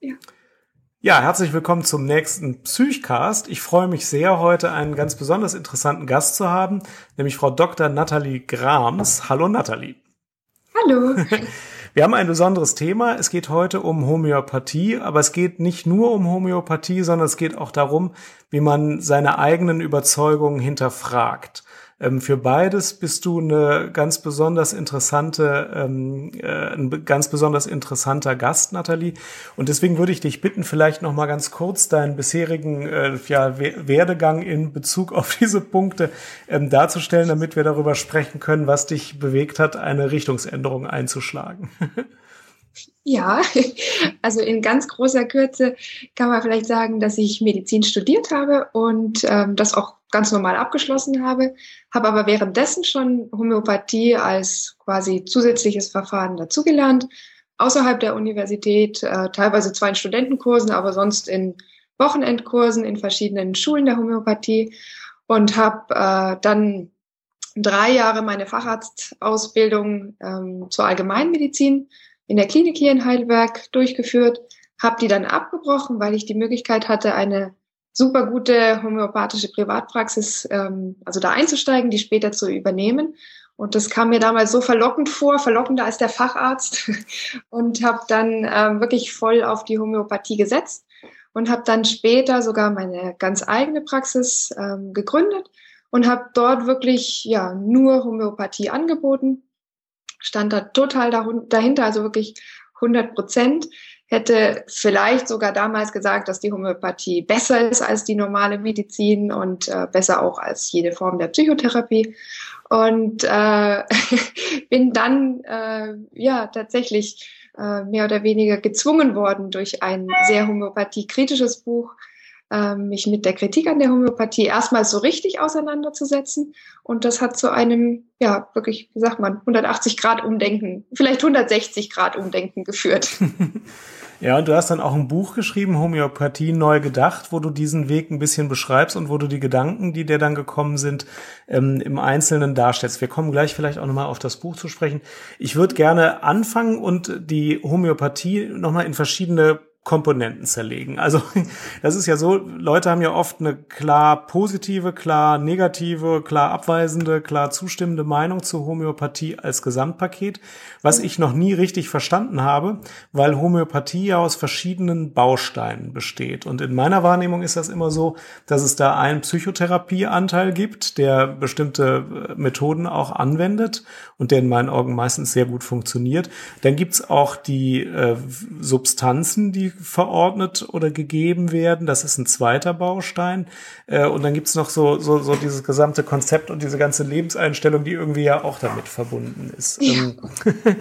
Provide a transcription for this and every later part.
Ja. Ja, herzlich willkommen zum nächsten Psychcast. Ich freue mich sehr, heute einen ganz besonders interessanten Gast zu haben, nämlich Frau Dr. Nathalie Grams. Hallo Nathalie. Hallo. Wir haben ein besonderes Thema. Es geht heute um Homöopathie, aber es geht nicht nur um Homöopathie, sondern es geht auch darum, wie man seine eigenen Überzeugungen hinterfragt. Ähm, für beides bist du eine ganz besonders interessante, ähm, äh, ein ganz besonders interessanter Gast, Nathalie. Und deswegen würde ich dich bitten, vielleicht noch mal ganz kurz deinen bisherigen äh, ja, Werdegang in Bezug auf diese Punkte ähm, darzustellen, damit wir darüber sprechen können, was dich bewegt hat, eine Richtungsänderung einzuschlagen. Ja, also in ganz großer Kürze kann man vielleicht sagen, dass ich Medizin studiert habe und ähm, das auch ganz normal abgeschlossen habe, habe aber währenddessen schon Homöopathie als quasi zusätzliches Verfahren dazugelernt, außerhalb der Universität, äh, teilweise zwar in Studentenkursen, aber sonst in Wochenendkursen in verschiedenen Schulen der Homöopathie und habe äh, dann drei Jahre meine Facharztausbildung ähm, zur Allgemeinmedizin in der Klinik hier in Heidelberg durchgeführt, habe die dann abgebrochen, weil ich die Möglichkeit hatte, eine super gute homöopathische Privatpraxis, ähm, also da einzusteigen, die später zu übernehmen. Und das kam mir damals so verlockend vor, verlockender als der Facharzt. Und habe dann ähm, wirklich voll auf die Homöopathie gesetzt und habe dann später sogar meine ganz eigene Praxis ähm, gegründet und habe dort wirklich ja nur Homöopathie angeboten. Stand da total dahinter, also wirklich 100 Prozent hätte vielleicht sogar damals gesagt, dass die Homöopathie besser ist als die normale Medizin und äh, besser auch als jede Form der Psychotherapie. Und äh, bin dann äh, ja tatsächlich äh, mehr oder weniger gezwungen worden durch ein sehr homöopathiekritisches Buch, mich mit der Kritik an der Homöopathie erstmal so richtig auseinanderzusetzen. Und das hat zu einem, ja, wirklich, wie sagt man, 180 Grad Umdenken, vielleicht 160 Grad Umdenken geführt. Ja, und du hast dann auch ein Buch geschrieben, Homöopathie neu gedacht, wo du diesen Weg ein bisschen beschreibst und wo du die Gedanken, die dir dann gekommen sind, ähm, im Einzelnen darstellst. Wir kommen gleich vielleicht auch nochmal auf das Buch zu sprechen. Ich würde gerne anfangen und die Homöopathie nochmal in verschiedene Komponenten zerlegen. Also das ist ja so, Leute haben ja oft eine klar positive, klar negative, klar abweisende, klar zustimmende Meinung zur Homöopathie als Gesamtpaket, was ich noch nie richtig verstanden habe, weil Homöopathie ja aus verschiedenen Bausteinen besteht. Und in meiner Wahrnehmung ist das immer so, dass es da einen Psychotherapieanteil gibt, der bestimmte äh, Methoden auch anwendet und der in meinen Augen meistens sehr gut funktioniert. Dann gibt's auch die äh, Substanzen, die verordnet oder gegeben werden. Das ist ein zweiter Baustein. Äh, und dann gibt's noch so, so, so dieses gesamte Konzept und diese ganze Lebenseinstellung, die irgendwie ja auch damit verbunden ist. Ja. Ähm,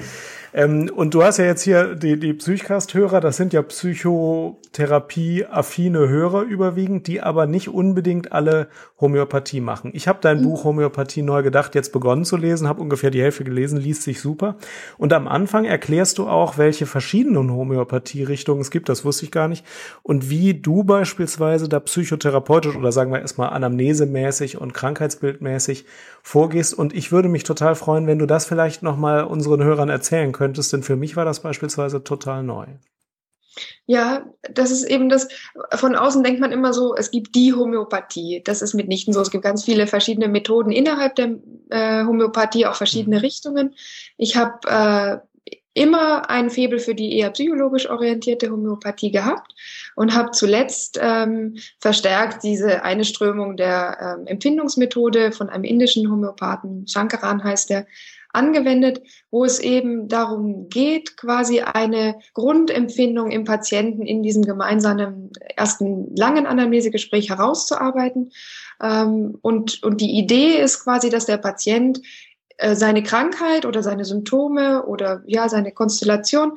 Ähm, und du hast ja jetzt hier die, die Psychcast-Hörer, das sind ja Psychotherapie-affine Hörer überwiegend, die aber nicht unbedingt alle Homöopathie machen. Ich habe dein mhm. Buch Homöopathie neu gedacht jetzt begonnen zu lesen, habe ungefähr die Hälfte gelesen, liest sich super. Und am Anfang erklärst du auch, welche verschiedenen Homöopathie-Richtungen es gibt, das wusste ich gar nicht, und wie du beispielsweise da psychotherapeutisch oder sagen wir erstmal anamnesemäßig und krankheitsbildmäßig vorgehst. Und ich würde mich total freuen, wenn du das vielleicht nochmal unseren Hörern erzählen könntest denn für mich war das beispielsweise total neu. Ja, das ist eben das, von außen denkt man immer so, es gibt die Homöopathie. Das ist mitnichten so. Es gibt ganz viele verschiedene Methoden innerhalb der äh, Homöopathie, auch verschiedene mhm. Richtungen. Ich habe äh, immer ein Febel für die eher psychologisch orientierte Homöopathie gehabt und habe zuletzt ähm, verstärkt diese eine Strömung der ähm, Empfindungsmethode von einem indischen Homöopathen, Shankaran heißt der, angewendet, wo es eben darum geht, quasi eine Grundempfindung im Patienten in diesem gemeinsamen ersten langen Anamnesegespräch herauszuarbeiten. Ähm, und, und die Idee ist quasi, dass der Patient äh, seine Krankheit oder seine Symptome oder ja seine Konstellation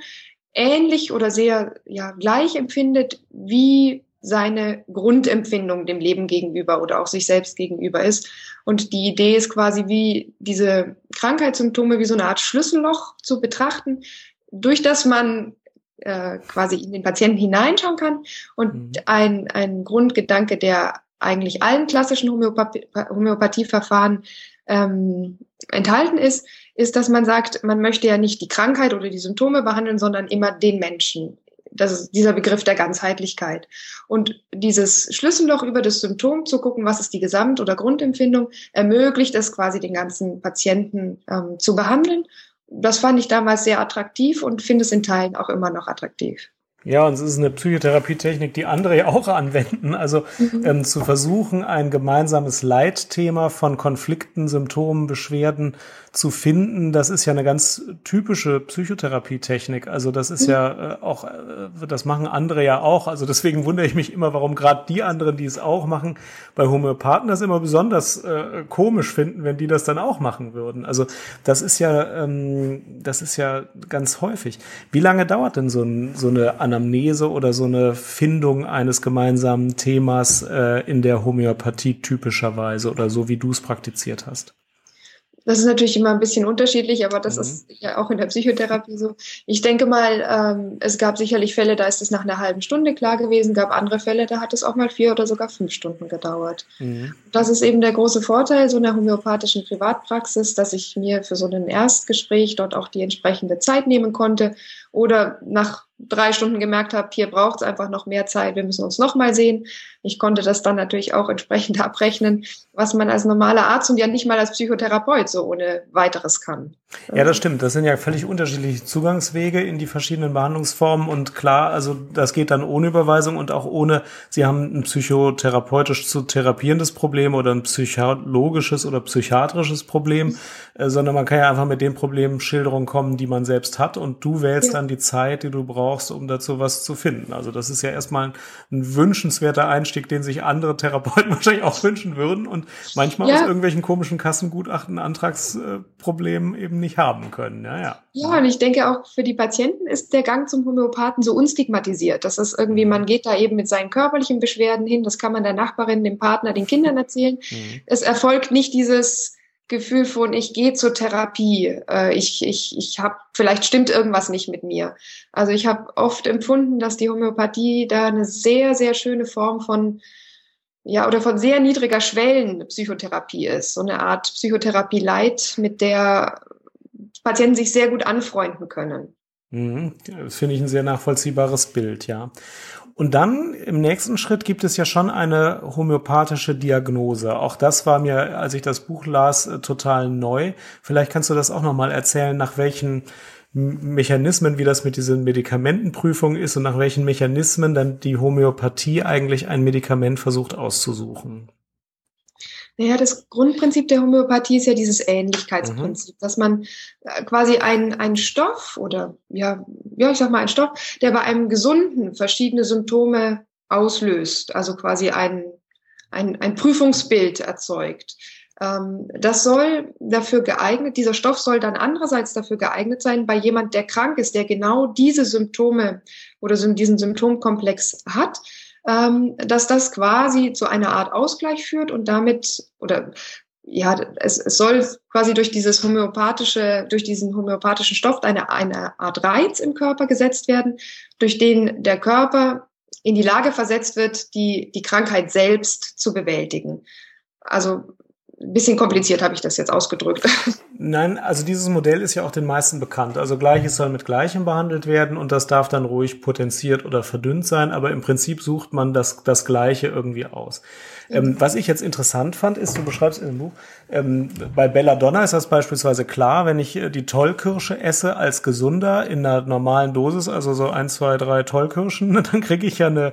ähnlich oder sehr ja gleich empfindet wie seine Grundempfindung dem Leben gegenüber oder auch sich selbst gegenüber ist. Und die Idee ist quasi wie diese Krankheitssymptome wie so eine Art Schlüsselloch zu betrachten, durch das man äh, quasi in den Patienten hineinschauen kann. Und mhm. ein, ein Grundgedanke, der eigentlich allen klassischen Homöopathie, Homöopathieverfahren ähm, enthalten ist, ist, dass man sagt, man möchte ja nicht die Krankheit oder die Symptome behandeln, sondern immer den Menschen das ist dieser Begriff der Ganzheitlichkeit. Und dieses Schlüsselloch über das Symptom zu gucken, was ist die Gesamt- oder Grundempfindung, ermöglicht es quasi den ganzen Patienten ähm, zu behandeln. Das fand ich damals sehr attraktiv und finde es in Teilen auch immer noch attraktiv. Ja, und es ist eine Psychotherapietechnik, die andere ja auch anwenden. Also mhm. ähm, zu versuchen, ein gemeinsames Leitthema von Konflikten, Symptomen, Beschwerden zu finden, das ist ja eine ganz typische Psychotherapietechnik. Also das ist ja äh, auch, äh, das machen andere ja auch. Also deswegen wundere ich mich immer, warum gerade die anderen, die es auch machen, bei Homöopathen das immer besonders äh, komisch finden, wenn die das dann auch machen würden. Also das ist ja, ähm, das ist ja ganz häufig. Wie lange dauert denn so, ein, so eine Anamnese oder so eine Findung eines gemeinsamen Themas äh, in der Homöopathie typischerweise oder so, wie du es praktiziert hast? Das ist natürlich immer ein bisschen unterschiedlich, aber das mhm. ist ja auch in der Psychotherapie so. Ich denke mal, ähm, es gab sicherlich Fälle, da ist es nach einer halben Stunde klar gewesen, gab andere Fälle, da hat es auch mal vier oder sogar fünf Stunden gedauert. Mhm. Das ist eben der große Vorteil so einer homöopathischen Privatpraxis, dass ich mir für so ein Erstgespräch dort auch die entsprechende Zeit nehmen konnte oder nach drei Stunden gemerkt habe, hier braucht es einfach noch mehr Zeit, wir müssen uns noch mal sehen. Ich konnte das dann natürlich auch entsprechend abrechnen, was man als normaler Arzt und ja nicht mal als Psychotherapeut so ohne weiteres kann. Ja, das stimmt. Das sind ja völlig unterschiedliche Zugangswege in die verschiedenen Behandlungsformen und klar, also das geht dann ohne Überweisung und auch ohne, Sie haben ein psychotherapeutisch zu therapierendes Problem oder ein psychologisches oder psychiatrisches Problem, äh, sondern man kann ja einfach mit den Problemschilderungen kommen, die man selbst hat und du wählst ja. dann die Zeit, die du brauchst, um dazu was zu finden. Also das ist ja erstmal ein, ein wünschenswerter Einstieg, den sich andere Therapeuten wahrscheinlich auch wünschen würden und manchmal ja. aus irgendwelchen komischen Kassengutachten, Antragsproblemen eben nicht haben können. Ja, ja. Ja, und ich denke auch für die Patienten ist der Gang zum Homöopathen so unstigmatisiert. Das ist irgendwie, mhm. man geht da eben mit seinen körperlichen Beschwerden hin, das kann man der Nachbarin, dem Partner, den Kindern erzählen. Mhm. Es erfolgt nicht dieses Gefühl von, ich gehe zur Therapie, äh, ich, ich, ich habe, vielleicht stimmt irgendwas nicht mit mir. Also ich habe oft empfunden, dass die Homöopathie da eine sehr, sehr schöne Form von ja, oder von sehr niedriger Schwellen-Psychotherapie ist. So eine Art Psychotherapie-Light, mit der Patienten sich sehr gut anfreunden können. Mhm. Das finde ich ein sehr nachvollziehbares Bild, ja. Und dann im nächsten Schritt gibt es ja schon eine homöopathische Diagnose. Auch das war mir, als ich das Buch las, äh, total neu. Vielleicht kannst du das auch nochmal erzählen, nach welchen Mechanismen, wie das mit diesen Medikamentenprüfungen ist und nach welchen Mechanismen dann die Homöopathie eigentlich ein Medikament versucht auszusuchen. Naja, das Grundprinzip der Homöopathie ist ja dieses Ähnlichkeitsprinzip, mhm. dass man äh, quasi einen, Stoff oder ja, ja, ich sag mal einen Stoff, der bei einem Gesunden verschiedene Symptome auslöst, also quasi ein, ein, ein Prüfungsbild erzeugt. Ähm, das soll dafür geeignet, dieser Stoff soll dann andererseits dafür geeignet sein, bei jemand, der krank ist, der genau diese Symptome oder diesen Symptomkomplex hat, dass das quasi zu einer Art Ausgleich führt und damit oder ja, es, es soll quasi durch dieses homöopathische, durch diesen homöopathischen Stoff eine, eine Art Reiz im Körper gesetzt werden, durch den der Körper in die Lage versetzt wird, die, die Krankheit selbst zu bewältigen. Also bisschen kompliziert habe ich das jetzt ausgedrückt. Nein, also dieses Modell ist ja auch den meisten bekannt. Also Gleiches soll mit Gleichem behandelt werden und das darf dann ruhig potenziert oder verdünnt sein, aber im Prinzip sucht man das, das Gleiche irgendwie aus. Ähm, was ich jetzt interessant fand, ist, du beschreibst in dem Buch, ähm, bei Belladonna ist das beispielsweise klar, wenn ich äh, die Tollkirsche esse als gesunder in einer normalen Dosis, also so ein, zwei, drei Tollkirschen, dann kriege ich ja eine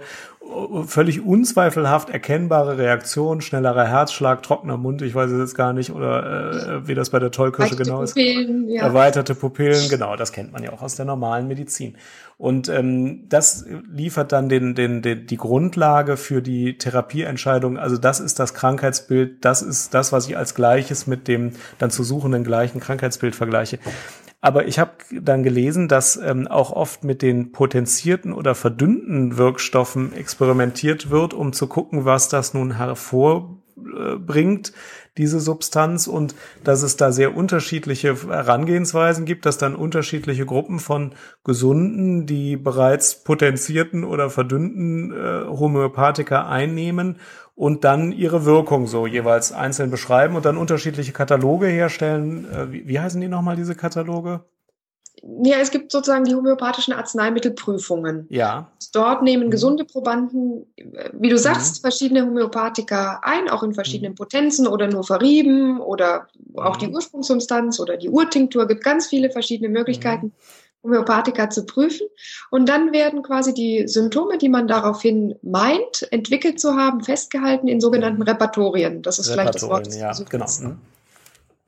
völlig unzweifelhaft erkennbare Reaktion, schnellerer Herzschlag, trockener Mund, ich weiß es jetzt gar nicht, oder äh, wie das bei der Tollkirsche genau ist. Pupillen, ja. Erweiterte Pupillen, genau, das kennt man ja auch aus der normalen Medizin. Und ähm, das liefert dann den, den, den, die Grundlage für die Therapieentscheidung. Also das ist das Krankheitsbild, das ist das, was ich als Gleiches mit dem dann zu suchenden gleichen Krankheitsbild vergleiche. Aber ich habe dann gelesen, dass ähm, auch oft mit den potenzierten oder verdünnten Wirkstoffen experimentiert wird, um zu gucken, was das nun hervorbringt, diese Substanz, und dass es da sehr unterschiedliche Herangehensweisen gibt, dass dann unterschiedliche Gruppen von Gesunden, die bereits potenzierten oder verdünnten äh, Homöopathika einnehmen und dann ihre Wirkung so jeweils einzeln beschreiben und dann unterschiedliche Kataloge herstellen. Äh, wie, wie heißen die nochmal, diese Kataloge? Ja, es gibt sozusagen die homöopathischen Arzneimittelprüfungen. Ja. Dort nehmen mhm. gesunde Probanden, wie du sagst, mhm. verschiedene Homöopathika ein, auch in verschiedenen mhm. Potenzen oder nur verrieben oder auch die mhm. Ursprungssubstanz oder die Urtinktur. gibt ganz viele verschiedene Möglichkeiten. Mhm. Homöopathika zu prüfen. Und dann werden quasi die Symptome, die man daraufhin meint, entwickelt zu haben, festgehalten in sogenannten Repertorien. Das ist vielleicht das Wort. Ja, genau.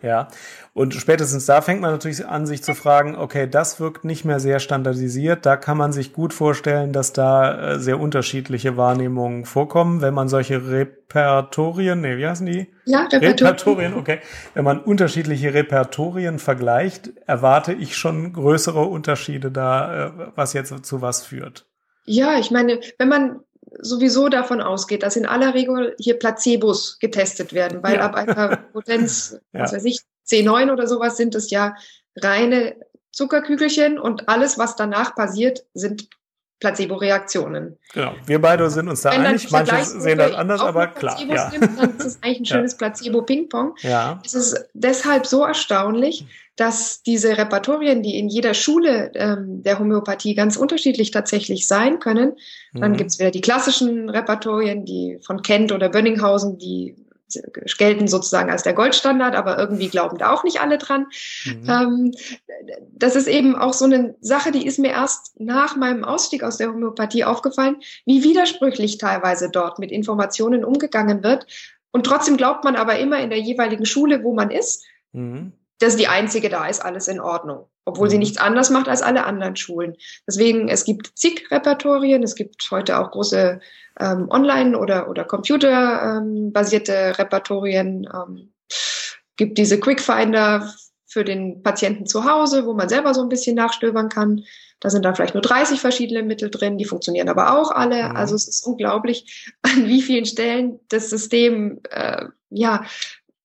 Ja, und spätestens da fängt man natürlich an, sich zu fragen, okay, das wirkt nicht mehr sehr standardisiert. Da kann man sich gut vorstellen, dass da äh, sehr unterschiedliche Wahrnehmungen vorkommen, wenn man solche Repertorien, nee, wie heißen die? Ja, Repertorien. Repertorien, okay. Wenn man unterschiedliche Repertorien vergleicht, erwarte ich schon größere Unterschiede da, äh, was jetzt zu was führt. Ja, ich meine, wenn man sowieso davon ausgeht, dass in aller Regel hier Placebos getestet werden, weil ja. ab einer Potenz, ja. was weiß ich, C9 oder sowas sind es ja reine Zuckerkügelchen und alles, was danach passiert, sind Placebo-Reaktionen. Genau. Wir beide sind uns da Wenn einig. Manche sehen das anders, aber klar. Ja. Nimmt, dann ist es eigentlich ein schönes ja. Placebo-Ping-Pong. Ja. Es ist deshalb so erstaunlich, dass diese Repertorien, die in jeder Schule ähm, der Homöopathie ganz unterschiedlich tatsächlich sein können, dann mhm. gibt es wieder die klassischen Repertorien, die von Kent oder Bönninghausen, die gelten sozusagen als der Goldstandard, aber irgendwie glauben da auch nicht alle dran. Mhm. Ähm, das ist eben auch so eine Sache, die ist mir erst nach meinem Ausstieg aus der Homöopathie aufgefallen, wie widersprüchlich teilweise dort mit Informationen umgegangen wird. Und trotzdem glaubt man aber immer in der jeweiligen Schule, wo man ist, mhm. Dass die einzige da ist, alles in Ordnung obwohl mhm. sie nichts anders macht als alle anderen Schulen. Deswegen, es gibt zig Repertorien, es gibt heute auch große ähm, Online- oder, oder Computer-basierte ähm, Repertorien, ähm, gibt diese Quickfinder für den Patienten zu Hause, wo man selber so ein bisschen nachstöbern kann. Da sind dann vielleicht nur 30 verschiedene Mittel drin, die funktionieren aber auch alle. Mhm. Also es ist unglaublich, an wie vielen Stellen das System äh, ja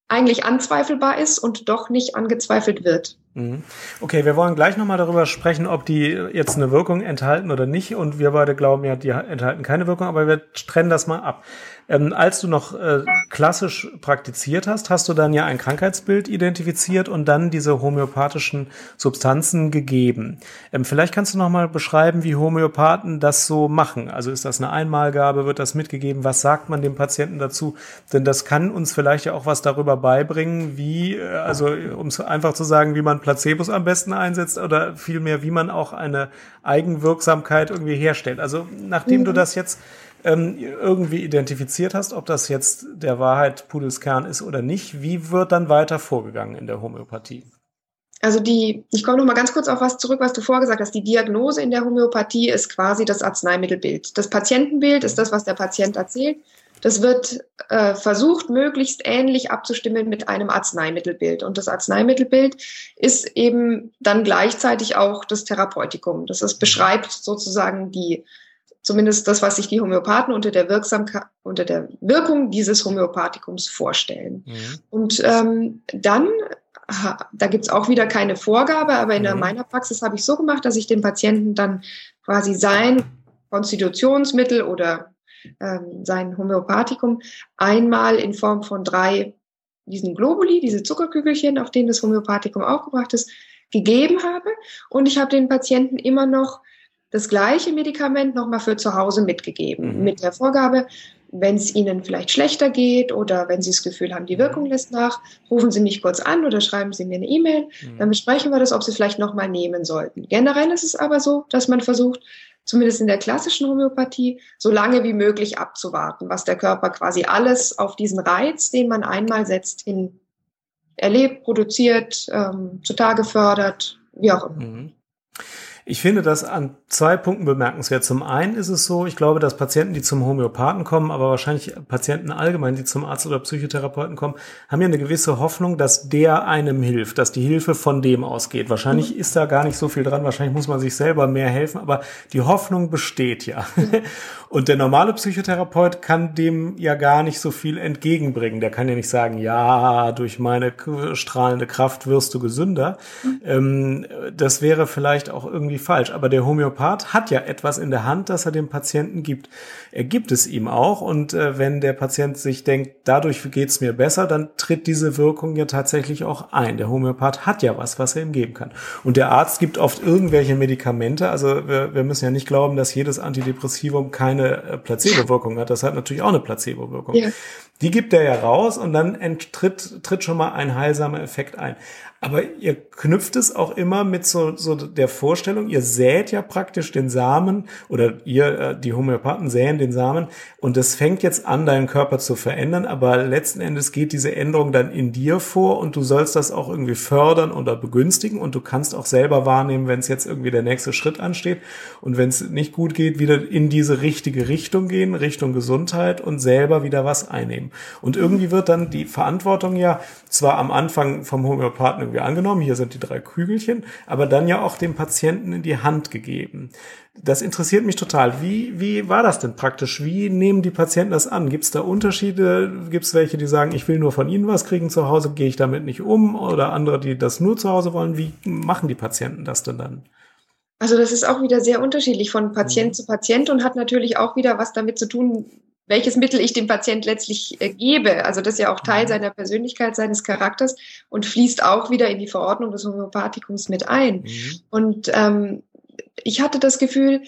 eigentlich anzweifelbar ist und doch nicht angezweifelt wird. Mhm. Okay, wir wollen gleich nochmal darüber sprechen, ob die jetzt eine Wirkung enthalten oder nicht. Und wir beide glauben ja, die enthalten keine Wirkung, aber wir trennen das mal ab. Ähm, als du noch äh, klassisch praktiziert hast, hast du dann ja ein Krankheitsbild identifiziert und dann diese homöopathischen Substanzen gegeben. Ähm, vielleicht kannst du noch mal beschreiben, wie Homöopathen das so machen. Also ist das eine Einmalgabe, wird das mitgegeben? Was sagt man dem Patienten dazu? Denn das kann uns vielleicht ja auch was darüber beibringen, wie, äh, also um es einfach zu sagen, wie man Placebos am besten einsetzt oder vielmehr, wie man auch eine Eigenwirksamkeit irgendwie herstellt. Also nachdem mhm. du das jetzt ähm, irgendwie identifiziert hast, ob das jetzt der Wahrheit Pudelskern ist oder nicht, wie wird dann weiter vorgegangen in der Homöopathie? Also die, ich komme noch mal ganz kurz auf was zurück, was du vorgesagt hast. Die Diagnose in der Homöopathie ist quasi das Arzneimittelbild. Das Patientenbild ist das, was der Patient erzählt. Das wird äh, versucht, möglichst ähnlich abzustimmen mit einem Arzneimittelbild. Und das Arzneimittelbild ist eben dann gleichzeitig auch das Therapeutikum. Das ist, beschreibt sozusagen die zumindest das, was sich die Homöopathen unter der Wirksamkeit, unter der Wirkung dieses Homöopathikums vorstellen. Mhm. Und ähm, dann, da gibt's auch wieder keine Vorgabe, aber in mhm. meiner Praxis habe ich so gemacht, dass ich dem Patienten dann quasi sein Konstitutionsmittel oder ähm, sein Homöopathikum einmal in Form von drei diesen Globuli, diese Zuckerkügelchen, auf denen das Homöopathikum aufgebracht ist, gegeben habe. Und ich habe den Patienten immer noch das gleiche Medikament nochmal für zu Hause mitgegeben, mhm. mit der Vorgabe, wenn es Ihnen vielleicht schlechter geht oder wenn Sie das Gefühl haben, die Wirkung lässt nach, rufen Sie mich kurz an oder schreiben Sie mir eine E-Mail. Mhm. Dann besprechen wir das, ob Sie vielleicht nochmal nehmen sollten. Generell ist es aber so, dass man versucht, zumindest in der klassischen Homöopathie, so lange wie möglich abzuwarten, was der Körper quasi alles auf diesen Reiz, den man einmal setzt, hin erlebt, produziert, ähm, zutage fördert, wie auch immer. Mhm. Ich finde das an zwei Punkten bemerkenswert. Zum einen ist es so, ich glaube, dass Patienten, die zum Homöopathen kommen, aber wahrscheinlich Patienten allgemein, die zum Arzt oder Psychotherapeuten kommen, haben ja eine gewisse Hoffnung, dass der einem hilft, dass die Hilfe von dem ausgeht. Wahrscheinlich mhm. ist da gar nicht so viel dran, wahrscheinlich muss man sich selber mehr helfen, aber die Hoffnung besteht ja. Mhm. Und der normale Psychotherapeut kann dem ja gar nicht so viel entgegenbringen. Der kann ja nicht sagen, ja, durch meine strahlende Kraft wirst du gesünder. Mhm. Ähm, das wäre vielleicht auch irgendwie irgendwie falsch. Aber der Homöopath hat ja etwas in der Hand, das er dem Patienten gibt. Er gibt es ihm auch. Und äh, wenn der Patient sich denkt, dadurch geht's mir besser, dann tritt diese Wirkung ja tatsächlich auch ein. Der Homöopath hat ja was, was er ihm geben kann. Und der Arzt gibt oft irgendwelche Medikamente. Also wir, wir müssen ja nicht glauben, dass jedes Antidepressivum keine äh, Placebo-Wirkung hat. Das hat natürlich auch eine Placebo-Wirkung. Ja. Die gibt er ja raus und dann tritt, tritt schon mal ein heilsamer Effekt ein. Aber ihr knüpft es auch immer mit so, so der Vorstellung, ihr sät ja praktisch den Samen oder ihr, äh, die Homöopathen säen den Samen und es fängt jetzt an, deinen Körper zu verändern, aber letzten Endes geht diese Änderung dann in dir vor und du sollst das auch irgendwie fördern oder begünstigen und du kannst auch selber wahrnehmen, wenn es jetzt irgendwie der nächste Schritt ansteht und wenn es nicht gut geht, wieder in diese richtige Richtung gehen, Richtung Gesundheit und selber wieder was einnehmen. Und irgendwie wird dann die Verantwortung ja zwar am Anfang vom Homöopathen irgendwie angenommen, hier sind die drei Kügelchen, aber dann ja auch dem Patienten in die Hand gegeben. Das interessiert mich total. Wie, wie war das denn praktisch? Wie nehmen die Patienten das an? Gibt es da Unterschiede? Gibt es welche, die sagen, ich will nur von Ihnen was kriegen zu Hause, gehe ich damit nicht um? Oder andere, die das nur zu Hause wollen? Wie machen die Patienten das denn dann? Also das ist auch wieder sehr unterschiedlich von Patient mhm. zu Patient und hat natürlich auch wieder was damit zu tun, welches Mittel ich dem Patient letztlich äh, gebe. Also das ist ja auch Teil mhm. seiner Persönlichkeit, seines Charakters und fließt auch wieder in die Verordnung des Homöopathikums mit ein. Mhm. Und ähm, ich hatte das Gefühl,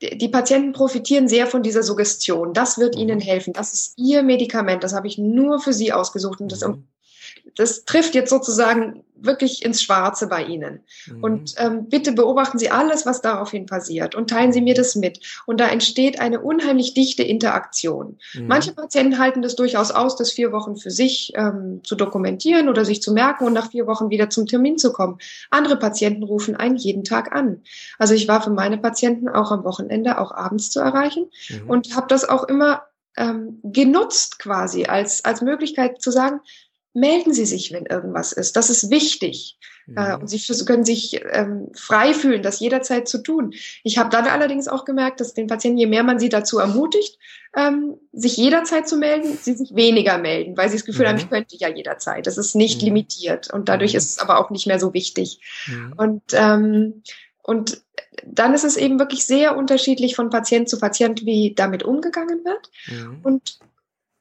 die Patienten profitieren sehr von dieser Suggestion. Das wird mhm. ihnen helfen. Das ist ihr Medikament. Das habe ich nur für sie ausgesucht und das mhm das trifft jetzt sozusagen wirklich ins Schwarze bei Ihnen. Mhm. Und ähm, bitte beobachten Sie alles, was daraufhin passiert und teilen Sie mir das mit. Und da entsteht eine unheimlich dichte Interaktion. Mhm. Manche Patienten halten das durchaus aus, das vier Wochen für sich ähm, zu dokumentieren oder sich zu merken und nach vier Wochen wieder zum Termin zu kommen. Andere Patienten rufen einen jeden Tag an. Also ich war für meine Patienten auch am Wochenende, auch abends zu erreichen mhm. und habe das auch immer ähm, genutzt quasi als, als Möglichkeit zu sagen, melden Sie sich, wenn irgendwas ist. Das ist wichtig. Ja. Äh, und Sie können sich ähm, frei fühlen, das jederzeit zu tun. Ich habe dann allerdings auch gemerkt, dass den Patienten, je mehr man sie dazu ermutigt, ähm, sich jederzeit zu melden, sie sich weniger melden, weil sie das Gefühl mhm. haben, ich könnte ja jederzeit. Das ist nicht mhm. limitiert und dadurch mhm. ist es aber auch nicht mehr so wichtig. Mhm. Und, ähm, und dann ist es eben wirklich sehr unterschiedlich von Patient zu Patient, wie damit umgegangen wird. Mhm. Und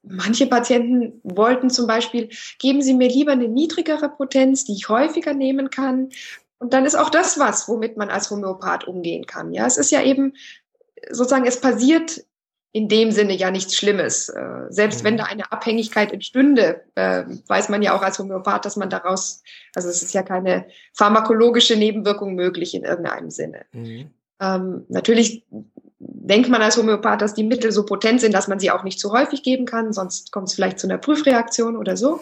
Manche Patienten wollten zum Beispiel, geben Sie mir lieber eine niedrigere Potenz, die ich häufiger nehmen kann. Und dann ist auch das was, womit man als Homöopath umgehen kann. Ja, es ist ja eben sozusagen, es passiert in dem Sinne ja nichts Schlimmes. Äh, selbst wenn mhm. da eine Abhängigkeit entstünde, äh, weiß man ja auch als Homöopath, dass man daraus, also es ist ja keine pharmakologische Nebenwirkung möglich in irgendeinem Sinne. Mhm. Ähm, natürlich denkt man als Homöopath, dass die Mittel so potent sind, dass man sie auch nicht zu häufig geben kann, sonst kommt es vielleicht zu einer Prüfreaktion oder so.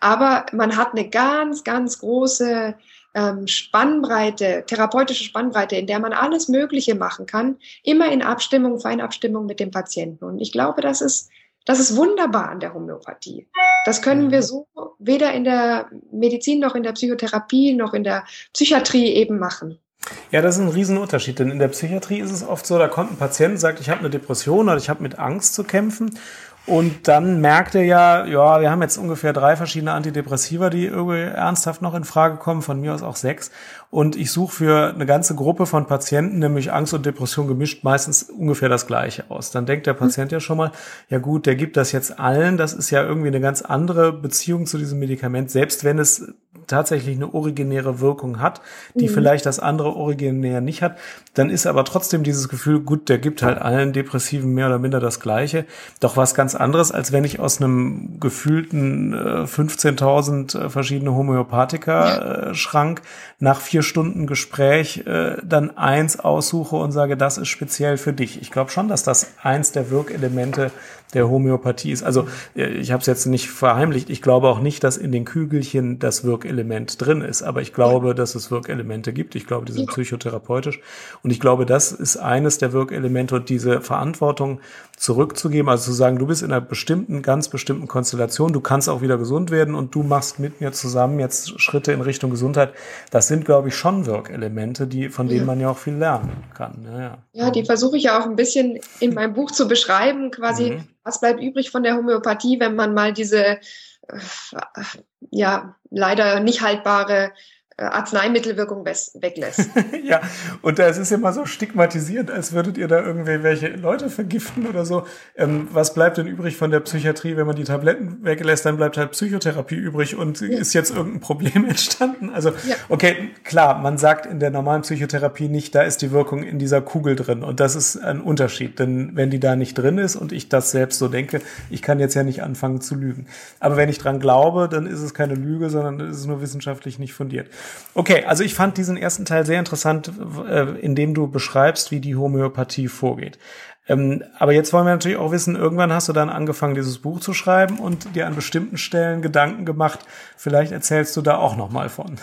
Aber man hat eine ganz, ganz große ähm, Spannbreite, therapeutische Spannbreite, in der man alles Mögliche machen kann, immer in Abstimmung, Feinabstimmung mit dem Patienten. Und ich glaube, das ist, das ist wunderbar an der Homöopathie. Das können wir so weder in der Medizin noch in der Psychotherapie noch in der Psychiatrie eben machen. Ja, das ist ein Riesenunterschied, denn in der Psychiatrie ist es oft so, da kommt ein Patient und sagt, ich habe eine Depression oder ich habe mit Angst zu kämpfen und dann merkt er ja, ja, wir haben jetzt ungefähr drei verschiedene Antidepressiva, die irgendwie ernsthaft noch in Frage kommen, von mir aus auch sechs. Und ich suche für eine ganze Gruppe von Patienten, nämlich Angst und Depression gemischt, meistens ungefähr das Gleiche aus. Dann denkt der Patient ja schon mal, ja gut, der gibt das jetzt allen. Das ist ja irgendwie eine ganz andere Beziehung zu diesem Medikament, selbst wenn es tatsächlich eine originäre Wirkung hat, die mhm. vielleicht das andere originär nicht hat, dann ist aber trotzdem dieses Gefühl, gut, der gibt halt allen Depressiven mehr oder minder das Gleiche. Doch was ganz anderes, als wenn ich aus einem gefühlten äh, 15.000 äh, verschiedene Homöopathika-Schrank äh, nach vier Stunden Gespräch äh, dann eins aussuche und sage, das ist speziell für dich. Ich glaube schon, dass das eins der Wirkelemente der Homöopathie ist. Also äh, ich habe es jetzt nicht verheimlicht. Ich glaube auch nicht, dass in den Kügelchen das Wirkelement drin ist. Aber ich glaube, dass es Wirkelemente gibt. Ich glaube, die sind psychotherapeutisch. Und ich glaube, das ist eines der Wirkelemente und diese Verantwortung zurückzugeben. Also zu sagen, du bist in einer bestimmten, ganz bestimmten Konstellation. Du kannst auch wieder gesund werden und du machst mit mir zusammen jetzt Schritte in Richtung Gesundheit. Das sind, glaube ich, schon Wirkelemente, die, von denen man ja auch viel lernen kann. Ja, ja. ja die versuche ich ja auch ein bisschen in meinem Buch zu beschreiben, quasi. Mhm was bleibt übrig von der Homöopathie, wenn man mal diese, äh, ja, leider nicht haltbare Arzneimittelwirkung weglässt. ja, und das ist immer so stigmatisierend, als würdet ihr da irgendwelche Leute vergiften oder so. Ähm, was bleibt denn übrig von der Psychiatrie, wenn man die Tabletten weglässt? Dann bleibt halt Psychotherapie übrig und ja. ist jetzt irgendein Problem entstanden? Also, ja. okay, klar, man sagt in der normalen Psychotherapie nicht, da ist die Wirkung in dieser Kugel drin. Und das ist ein Unterschied, denn wenn die da nicht drin ist und ich das selbst so denke, ich kann jetzt ja nicht anfangen zu lügen. Aber wenn ich dran glaube, dann ist es keine Lüge, sondern es ist nur wissenschaftlich nicht fundiert. Okay, also ich fand diesen ersten Teil sehr interessant, äh, in dem du beschreibst, wie die Homöopathie vorgeht. Ähm, aber jetzt wollen wir natürlich auch wissen, irgendwann hast du dann angefangen, dieses Buch zu schreiben und dir an bestimmten Stellen Gedanken gemacht. Vielleicht erzählst du da auch noch mal von.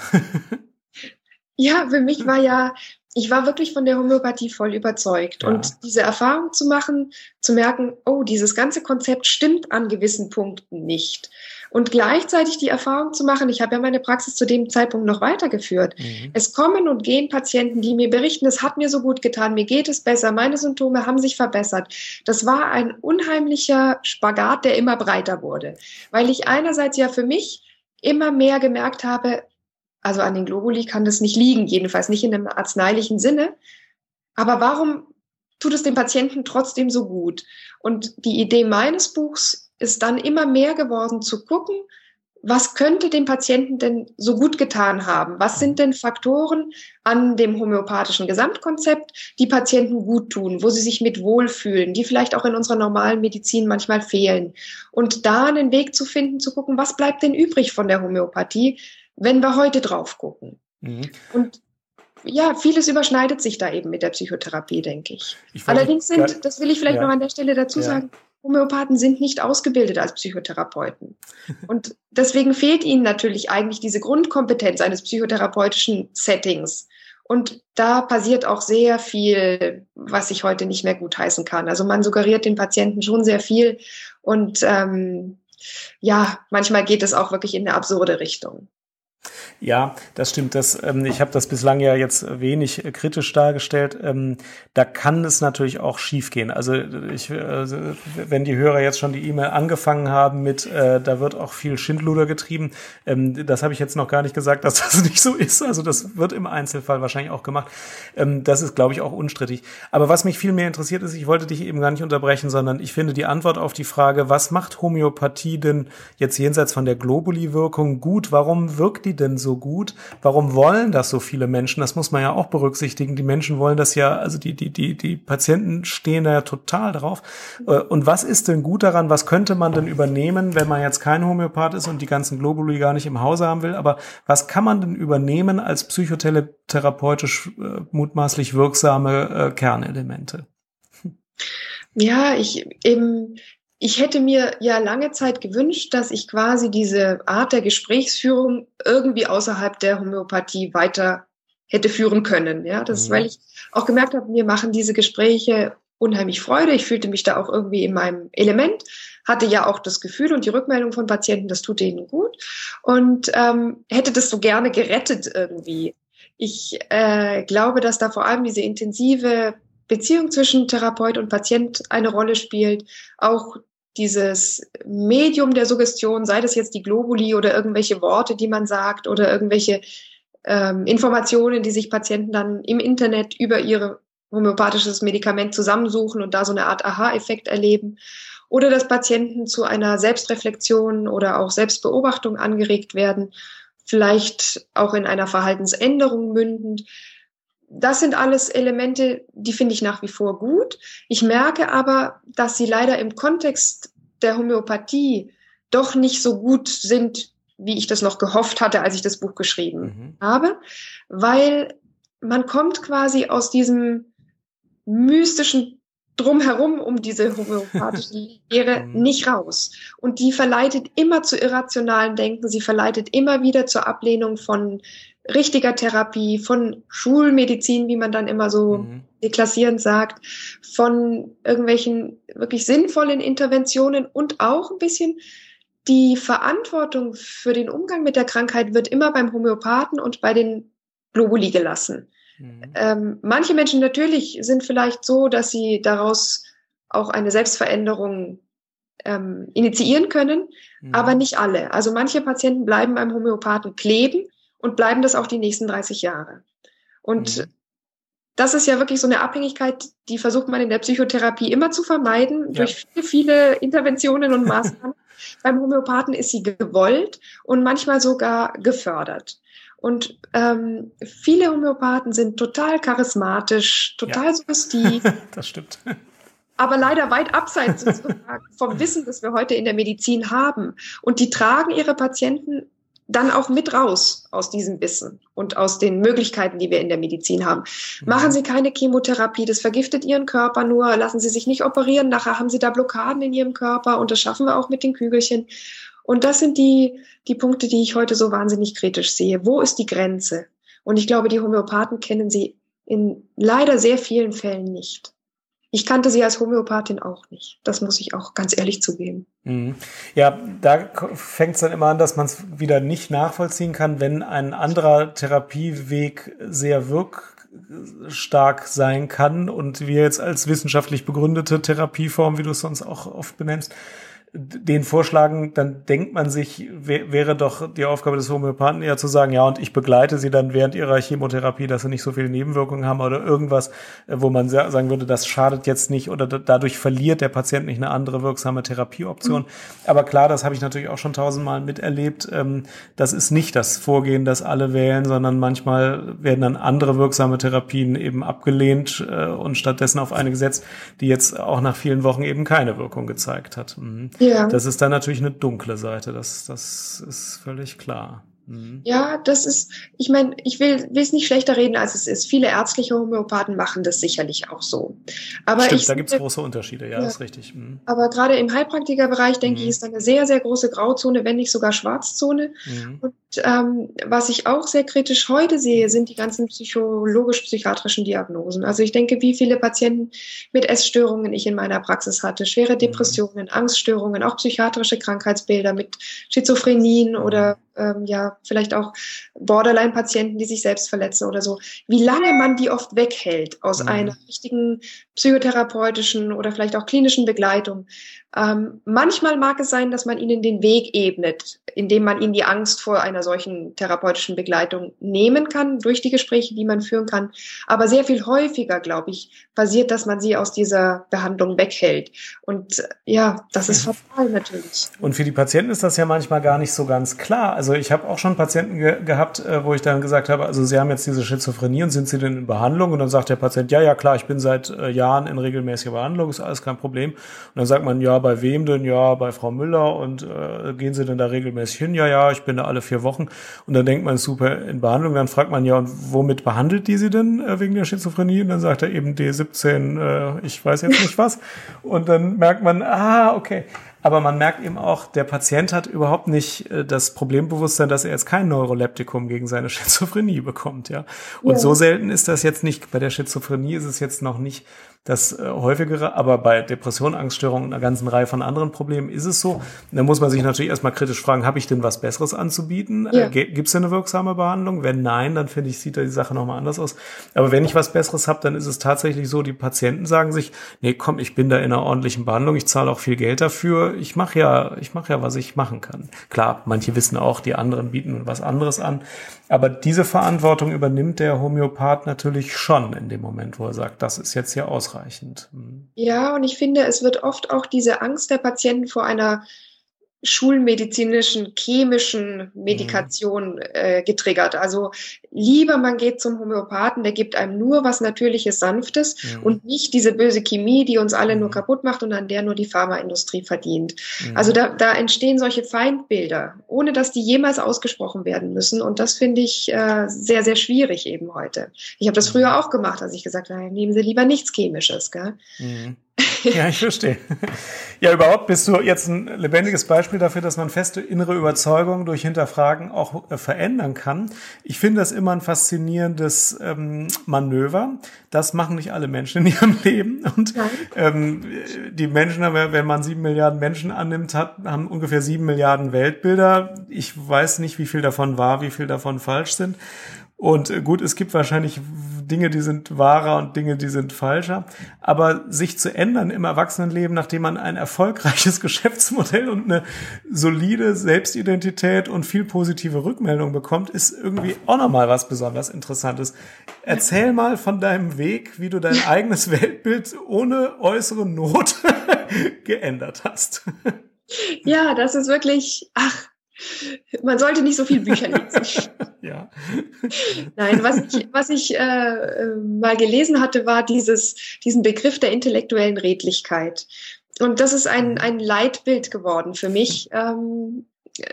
ja, für mich war ja ich war wirklich von der Homöopathie voll überzeugt. Ja. Und diese Erfahrung zu machen, zu merken, oh, dieses ganze Konzept stimmt an gewissen Punkten nicht. Und gleichzeitig die Erfahrung zu machen, ich habe ja meine Praxis zu dem Zeitpunkt noch weitergeführt. Mhm. Es kommen und gehen Patienten, die mir berichten, es hat mir so gut getan, mir geht es besser, meine Symptome haben sich verbessert. Das war ein unheimlicher Spagat, der immer breiter wurde, weil ich einerseits ja für mich immer mehr gemerkt habe, also an den Globuli kann das nicht liegen, jedenfalls nicht in einem arzneilichen Sinne. Aber warum tut es dem Patienten trotzdem so gut? Und die Idee meines Buchs ist dann immer mehr geworden zu gucken, was könnte dem Patienten denn so gut getan haben? Was sind denn Faktoren an dem homöopathischen Gesamtkonzept, die Patienten gut tun, wo sie sich mit wohlfühlen, die vielleicht auch in unserer normalen Medizin manchmal fehlen? Und da einen Weg zu finden, zu gucken, was bleibt denn übrig von der Homöopathie, wenn wir heute drauf gucken. Mhm. Und ja, vieles überschneidet sich da eben mit der Psychotherapie, denke ich. ich Allerdings sind, das will ich vielleicht ja. noch an der Stelle dazu ja. sagen, Homöopathen sind nicht ausgebildet als Psychotherapeuten. Und deswegen fehlt ihnen natürlich eigentlich diese Grundkompetenz eines psychotherapeutischen Settings. Und da passiert auch sehr viel, was ich heute nicht mehr gutheißen kann. Also man suggeriert den Patienten schon sehr viel und ähm, ja, manchmal geht es auch wirklich in eine absurde Richtung. Ja, das stimmt. Das, ähm, ich habe das bislang ja jetzt wenig äh, kritisch dargestellt. Ähm, da kann es natürlich auch schiefgehen. Also ich, äh, wenn die Hörer jetzt schon die E-Mail angefangen haben mit, äh, da wird auch viel Schindluder getrieben, ähm, das habe ich jetzt noch gar nicht gesagt, dass das nicht so ist. Also das wird im Einzelfall wahrscheinlich auch gemacht. Ähm, das ist, glaube ich, auch unstrittig. Aber was mich viel mehr interessiert ist, ich wollte dich eben gar nicht unterbrechen, sondern ich finde die Antwort auf die Frage, was macht Homöopathie denn jetzt jenseits von der Globuli-Wirkung gut? Warum wirkt die denn so so gut? Warum wollen das so viele Menschen? Das muss man ja auch berücksichtigen. Die Menschen wollen das ja, also die, die, die, die Patienten stehen da ja total drauf. Äh, und was ist denn gut daran? Was könnte man denn übernehmen, wenn man jetzt kein Homöopath ist und die ganzen Globuli gar nicht im Hause haben will? Aber was kann man denn übernehmen als psychotherapeutisch äh, mutmaßlich wirksame äh, Kernelemente? Ja, ich eben ich hätte mir ja lange Zeit gewünscht, dass ich quasi diese Art der Gesprächsführung irgendwie außerhalb der Homöopathie weiter hätte führen können. Ja, das, mhm. weil ich auch gemerkt habe, mir machen diese Gespräche unheimlich Freude. Ich fühlte mich da auch irgendwie in meinem Element, hatte ja auch das Gefühl und die Rückmeldung von Patienten, das tut ihnen gut und ähm, hätte das so gerne gerettet irgendwie. Ich äh, glaube, dass da vor allem diese intensive Beziehung zwischen Therapeut und Patient eine Rolle spielt, auch dieses Medium der Suggestion, sei das jetzt die Globuli oder irgendwelche Worte, die man sagt oder irgendwelche ähm, Informationen, die sich Patienten dann im Internet über ihr homöopathisches Medikament zusammensuchen und da so eine Art Aha-Effekt erleben. Oder dass Patienten zu einer Selbstreflexion oder auch Selbstbeobachtung angeregt werden, vielleicht auch in einer Verhaltensänderung mündend das sind alles Elemente, die finde ich nach wie vor gut. Ich merke aber, dass sie leider im Kontext der Homöopathie doch nicht so gut sind, wie ich das noch gehofft hatte, als ich das Buch geschrieben mhm. habe, weil man kommt quasi aus diesem mystischen drumherum um diese homöopathische Lehre mhm. nicht raus. Und die verleitet immer zu irrationalen Denken, sie verleitet immer wieder zur Ablehnung von richtiger Therapie, von Schulmedizin, wie man dann immer so mhm. deklassierend sagt, von irgendwelchen wirklich sinnvollen Interventionen und auch ein bisschen die Verantwortung für den Umgang mit der Krankheit wird immer beim Homöopathen und bei den Globuli gelassen. Mhm. Ähm, manche Menschen natürlich sind vielleicht so, dass sie daraus auch eine Selbstveränderung ähm, initiieren können, mhm. aber nicht alle. Also manche Patienten bleiben beim Homöopathen kleben und bleiben das auch die nächsten 30 Jahre. Und mhm. das ist ja wirklich so eine Abhängigkeit, die versucht man in der Psychotherapie immer zu vermeiden, ja. durch viele, viele Interventionen und Maßnahmen. Beim Homöopathen ist sie gewollt und manchmal sogar gefördert. Und ähm, viele Homöopathen sind total charismatisch, total ja. suggestiv. das stimmt. Aber leider weit abseits vom Wissen, das wir heute in der Medizin haben. Und die tragen ihre Patienten dann auch mit raus aus diesem Wissen und aus den Möglichkeiten, die wir in der Medizin haben. Mhm. Machen Sie keine Chemotherapie, das vergiftet Ihren Körper nur, lassen Sie sich nicht operieren, nachher haben Sie da Blockaden in Ihrem Körper und das schaffen wir auch mit den Kügelchen. Und das sind die, die Punkte, die ich heute so wahnsinnig kritisch sehe. Wo ist die Grenze? Und ich glaube, die Homöopathen kennen sie in leider sehr vielen Fällen nicht. Ich kannte sie als Homöopathin auch nicht. Das muss ich auch ganz ehrlich zugeben. Mhm. Ja, da fängt es dann immer an, dass man es wieder nicht nachvollziehen kann, wenn ein anderer Therapieweg sehr wirkstark sein kann und wir jetzt als wissenschaftlich begründete Therapieform, wie du es sonst auch oft benennst, den vorschlagen, dann denkt man sich, wäre doch die Aufgabe des Homöopathen eher zu sagen, ja, und ich begleite sie dann während ihrer Chemotherapie, dass sie nicht so viele Nebenwirkungen haben oder irgendwas, äh, wo man sagen würde, das schadet jetzt nicht oder dadurch verliert der Patient nicht eine andere wirksame Therapieoption. Mhm. Aber klar, das habe ich natürlich auch schon tausendmal miterlebt. Ähm, das ist nicht das Vorgehen, das alle wählen, sondern manchmal werden dann andere wirksame Therapien eben abgelehnt äh, und stattdessen auf eine gesetzt, die jetzt auch nach vielen Wochen eben keine Wirkung gezeigt hat. Mhm. Ja. Das ist dann natürlich eine dunkle Seite, das, das ist völlig klar. Mhm. Ja, das ist, ich meine, ich will, es nicht schlechter reden, als es ist. Viele ärztliche Homöopathen machen das sicherlich auch so. Aber Stimmt, ich, da gibt es große Unterschiede, ja, ja, ist richtig. Mhm. Aber gerade im Heilpraktikerbereich, denke mhm. ich, ist da eine sehr, sehr große Grauzone, wenn nicht sogar Schwarzzone. Mhm. Und ähm, was ich auch sehr kritisch heute sehe, sind die ganzen psychologisch-psychiatrischen Diagnosen. Also ich denke, wie viele Patienten mit Essstörungen ich in meiner Praxis hatte, schwere mhm. Depressionen, Angststörungen, auch psychiatrische Krankheitsbilder mit Schizophrenien oder ähm, ja, vielleicht auch Borderline-Patienten, die sich selbst verletzen oder so, wie lange man die oft weghält aus mhm. einer richtigen psychotherapeutischen oder vielleicht auch klinischen Begleitung. Ähm, manchmal mag es sein, dass man ihnen den Weg ebnet, indem man ihnen die Angst vor einer solchen therapeutischen Begleitung nehmen kann, durch die Gespräche, die man führen kann. Aber sehr viel häufiger, glaube ich, passiert, dass man sie aus dieser Behandlung weghält. Und äh, ja, das ist fatal natürlich. Und für die Patienten ist das ja manchmal gar nicht so ganz klar. Also ich habe auch schon Patienten ge gehabt, äh, wo ich dann gesagt habe, also sie haben jetzt diese Schizophrenie und sind sie denn in Behandlung? Und dann sagt der Patient, ja, ja, klar, ich bin seit äh, Jahren in regelmäßiger Behandlung, ist alles kein Problem. Und dann sagt man, ja, bei wem denn? Ja, bei Frau Müller. Und äh, gehen Sie denn da regelmäßig hin? Ja, ja, ich bin da alle vier Wochen. Und dann denkt man, super in Behandlung. Dann fragt man, ja, und womit behandelt die Sie denn äh, wegen der Schizophrenie? Und dann sagt er eben D17, äh, ich weiß jetzt nicht was. Und dann merkt man, ah, okay. Aber man merkt eben auch, der Patient hat überhaupt nicht äh, das Problembewusstsein, dass er jetzt kein Neuroleptikum gegen seine Schizophrenie bekommt, ja. Und ja. so selten ist das jetzt nicht. Bei der Schizophrenie ist es jetzt noch nicht das äh, häufigere, aber bei Depression, Angststörungen und einer ganzen Reihe von anderen Problemen ist es so. Da muss man sich natürlich erstmal kritisch fragen, habe ich denn was Besseres anzubieten? Ja. Äh, Gibt es denn eine wirksame Behandlung? Wenn nein, dann finde ich, sieht da die Sache nochmal anders aus. Aber wenn ich was Besseres habe, dann ist es tatsächlich so, die Patienten sagen sich, nee, komm, ich bin da in einer ordentlichen Behandlung, ich zahle auch viel Geld dafür, ich mache ja, ich mache ja, was ich machen kann. Klar, manche wissen auch, die anderen bieten was anderes an. Aber diese Verantwortung übernimmt der Homöopath natürlich schon in dem Moment, wo er sagt, das ist jetzt hier ausreichend. Mhm. Ja, und ich finde, es wird oft auch diese Angst der Patienten vor einer schulmedizinischen, chemischen Medikation mhm. äh, getriggert. Also lieber man geht zum Homöopathen, der gibt einem nur was Natürliches, Sanftes mhm. und nicht diese böse Chemie, die uns alle mhm. nur kaputt macht und an der nur die Pharmaindustrie verdient. Mhm. Also da, da entstehen solche Feindbilder, ohne dass die jemals ausgesprochen werden müssen. Und das finde ich äh, sehr, sehr schwierig eben heute. Ich habe das mhm. früher auch gemacht, als ich gesagt habe, nehmen Sie lieber nichts Chemisches. Gell? Mhm. Ja, ich verstehe. Ja, überhaupt bist du jetzt ein lebendiges Beispiel dafür, dass man feste innere Überzeugungen durch Hinterfragen auch äh, verändern kann. Ich finde das immer ein faszinierendes ähm, Manöver. Das machen nicht alle Menschen in ihrem Leben. Und ähm, die Menschen, wenn man sieben Milliarden Menschen annimmt, hat, haben ungefähr sieben Milliarden Weltbilder. Ich weiß nicht, wie viel davon wahr, wie viel davon falsch sind. Und äh, gut, es gibt wahrscheinlich Dinge, die sind wahrer und Dinge, die sind falscher. Aber sich zu ändern im Erwachsenenleben, nachdem man ein erfolgreiches Geschäftsmodell und eine solide Selbstidentität und viel positive Rückmeldung bekommt, ist irgendwie auch nochmal was besonders Interessantes. Erzähl mal von deinem Weg, wie du dein eigenes Weltbild ohne äußere Not geändert hast. Ja, das ist wirklich, ach, man sollte nicht so viel Bücher lesen. ja. Nein, was ich, was ich äh, mal gelesen hatte, war dieses, diesen Begriff der intellektuellen Redlichkeit. Und das ist ein, ein Leitbild geworden für mich, ähm,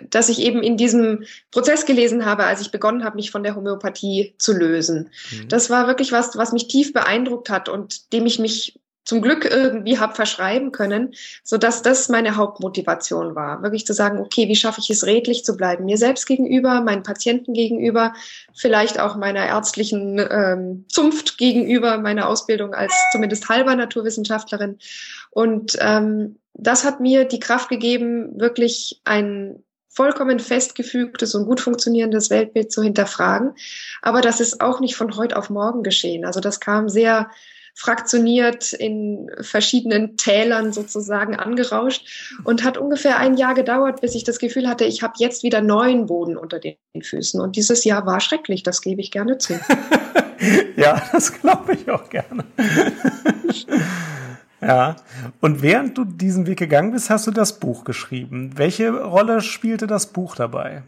dass ich eben in diesem Prozess gelesen habe, als ich begonnen habe, mich von der Homöopathie zu lösen. Mhm. Das war wirklich was, was mich tief beeindruckt hat und dem ich mich zum Glück irgendwie habe verschreiben können, so dass das meine Hauptmotivation war, wirklich zu sagen, okay, wie schaffe ich es redlich zu bleiben, mir selbst gegenüber, meinen Patienten gegenüber, vielleicht auch meiner ärztlichen ähm, Zunft gegenüber, meiner Ausbildung als zumindest halber Naturwissenschaftlerin. Und ähm, das hat mir die Kraft gegeben, wirklich ein vollkommen festgefügtes und gut funktionierendes Weltbild zu hinterfragen. Aber das ist auch nicht von heute auf morgen geschehen. Also das kam sehr fraktioniert in verschiedenen Tälern sozusagen angerauscht und hat ungefähr ein Jahr gedauert, bis ich das Gefühl hatte, ich habe jetzt wieder neuen Boden unter den Füßen. Und dieses Jahr war schrecklich, das gebe ich gerne zu. ja, das glaube ich auch gerne. ja, und während du diesen Weg gegangen bist, hast du das Buch geschrieben. Welche Rolle spielte das Buch dabei?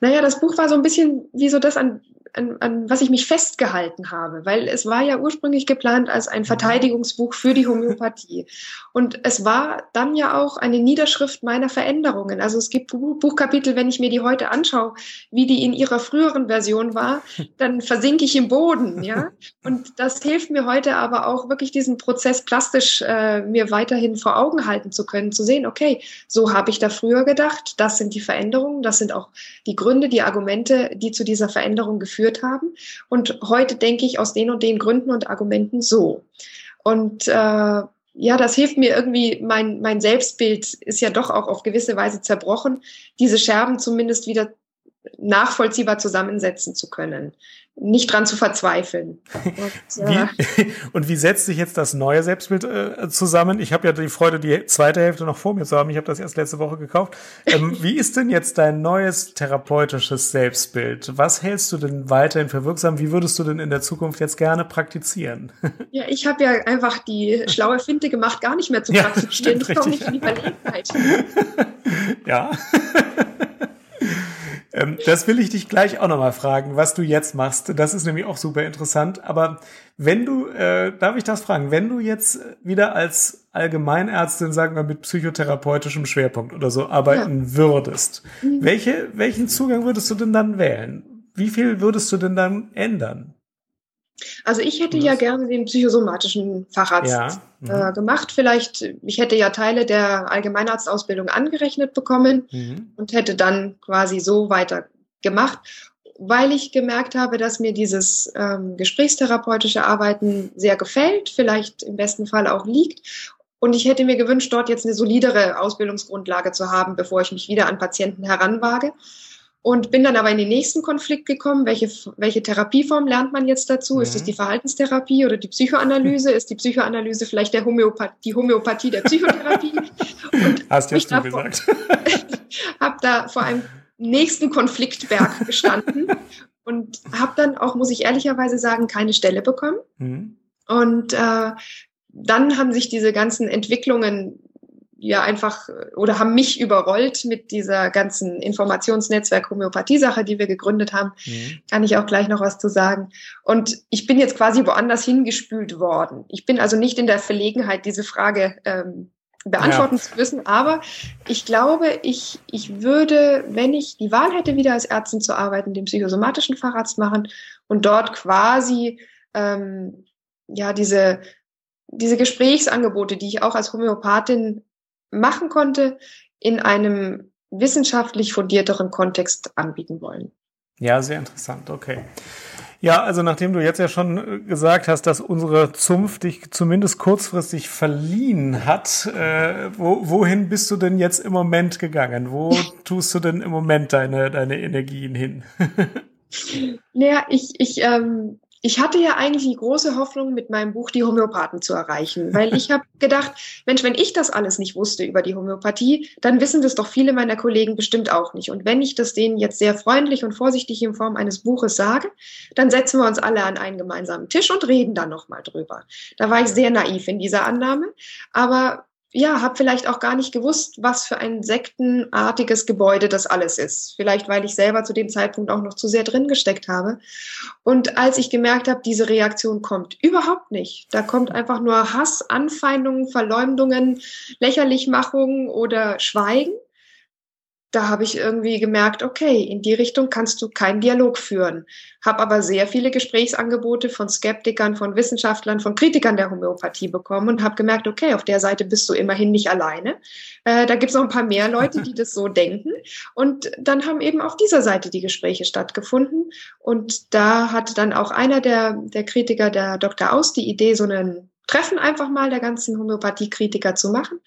Naja, das Buch war so ein bisschen wie so das, an an, an was ich mich festgehalten habe, weil es war ja ursprünglich geplant als ein mhm. Verteidigungsbuch für die Homöopathie. Und es war dann ja auch eine Niederschrift meiner Veränderungen. Also es gibt Buchkapitel, wenn ich mir die heute anschaue, wie die in ihrer früheren Version war, dann versinke ich im Boden, ja. Und das hilft mir heute aber auch wirklich diesen Prozess plastisch äh, mir weiterhin vor Augen halten zu können, zu sehen, okay, so habe ich da früher gedacht, das sind die Veränderungen, das sind auch die Gründe, die Argumente, die zu dieser Veränderung geführt geführt haben. Und heute denke ich aus den und den Gründen und Argumenten so. Und äh, ja, das hilft mir irgendwie, mein, mein Selbstbild ist ja doch auch auf gewisse Weise zerbrochen, diese Scherben zumindest wieder nachvollziehbar zusammensetzen zu können nicht dran zu verzweifeln. Und, äh, wie, und wie setzt sich jetzt das neue Selbstbild äh, zusammen? Ich habe ja die Freude, die zweite Hälfte noch vor mir zu haben. Ich habe das erst letzte Woche gekauft. Ähm, wie ist denn jetzt dein neues therapeutisches Selbstbild? Was hältst du denn weiterhin für wirksam? Wie würdest du denn in der Zukunft jetzt gerne praktizieren? ja, ich habe ja einfach die schlaue Finte gemacht, gar nicht mehr zu praktizieren. Ja, stimmt, ich komme nicht in die Verlegenheit. ja. Ähm, das will ich dich gleich auch nochmal fragen, was du jetzt machst. Das ist nämlich auch super interessant. Aber wenn du, äh, darf ich das fragen, wenn du jetzt wieder als Allgemeinärztin, sagen wir mit psychotherapeutischem Schwerpunkt oder so arbeiten ja. würdest, mhm. welche, welchen Zugang würdest du denn dann wählen? Wie viel würdest du denn dann ändern? Also ich hätte ja gerne den psychosomatischen Facharzt ja. mhm. äh, gemacht. Vielleicht, ich hätte ja Teile der Allgemeinarztausbildung angerechnet bekommen mhm. und hätte dann quasi so weiter gemacht, weil ich gemerkt habe, dass mir dieses ähm, gesprächstherapeutische Arbeiten sehr gefällt, vielleicht im besten Fall auch liegt. Und ich hätte mir gewünscht, dort jetzt eine solidere Ausbildungsgrundlage zu haben, bevor ich mich wieder an Patienten heranwage und bin dann aber in den nächsten Konflikt gekommen. Welche, welche Therapieform lernt man jetzt dazu? Mhm. Ist es die Verhaltenstherapie oder die Psychoanalyse? Ist die Psychoanalyse vielleicht der Homöopath die Homöopathie der Psychotherapie? Und Hast jetzt du gesagt. habe da vor einem nächsten Konfliktberg gestanden und habe dann auch, muss ich ehrlicherweise sagen, keine Stelle bekommen. Mhm. Und äh, dann haben sich diese ganzen Entwicklungen ja einfach oder haben mich überrollt mit dieser ganzen Informationsnetzwerk Homöopathie-Sache, die wir gegründet haben. Mhm. Kann ich auch gleich noch was zu sagen. Und ich bin jetzt quasi woanders hingespült worden. Ich bin also nicht in der Verlegenheit, diese Frage ähm, beantworten ja. zu müssen. Aber ich glaube, ich, ich würde, wenn ich die Wahl hätte, wieder als Ärztin zu arbeiten, den psychosomatischen Facharzt machen und dort quasi ähm, ja diese diese Gesprächsangebote, die ich auch als Homöopathin machen konnte, in einem wissenschaftlich fundierteren Kontext anbieten wollen. Ja, sehr interessant. Okay. Ja, also nachdem du jetzt ja schon äh, gesagt hast, dass unsere Zunft dich zumindest kurzfristig verliehen hat, äh, wo, wohin bist du denn jetzt im Moment gegangen? Wo tust du denn im Moment deine, deine Energien hin? Naja, ich, ich ähm, ich hatte ja eigentlich die große Hoffnung, mit meinem Buch die Homöopathen zu erreichen, weil ich habe gedacht, Mensch, wenn ich das alles nicht wusste über die Homöopathie, dann wissen das doch viele meiner Kollegen bestimmt auch nicht. Und wenn ich das denen jetzt sehr freundlich und vorsichtig in Form eines Buches sage, dann setzen wir uns alle an einen gemeinsamen Tisch und reden dann nochmal drüber. Da war ich sehr naiv in dieser Annahme, aber ja, habe vielleicht auch gar nicht gewusst, was für ein sektenartiges Gebäude das alles ist. Vielleicht, weil ich selber zu dem Zeitpunkt auch noch zu sehr drin gesteckt habe. Und als ich gemerkt habe, diese Reaktion kommt überhaupt nicht. Da kommt einfach nur Hass, Anfeindungen, Verleumdungen, Lächerlichmachung oder Schweigen da habe ich irgendwie gemerkt, okay, in die Richtung kannst du keinen Dialog führen. Habe aber sehr viele Gesprächsangebote von Skeptikern, von Wissenschaftlern, von Kritikern der Homöopathie bekommen und habe gemerkt, okay, auf der Seite bist du immerhin nicht alleine. Äh, da gibt es noch ein paar mehr Leute, die das so denken. Und dann haben eben auf dieser Seite die Gespräche stattgefunden. Und da hat dann auch einer der, der Kritiker, der Dr. Aus, die Idee, so einen Treffen einfach mal der ganzen Homöopathie-Kritiker zu machen.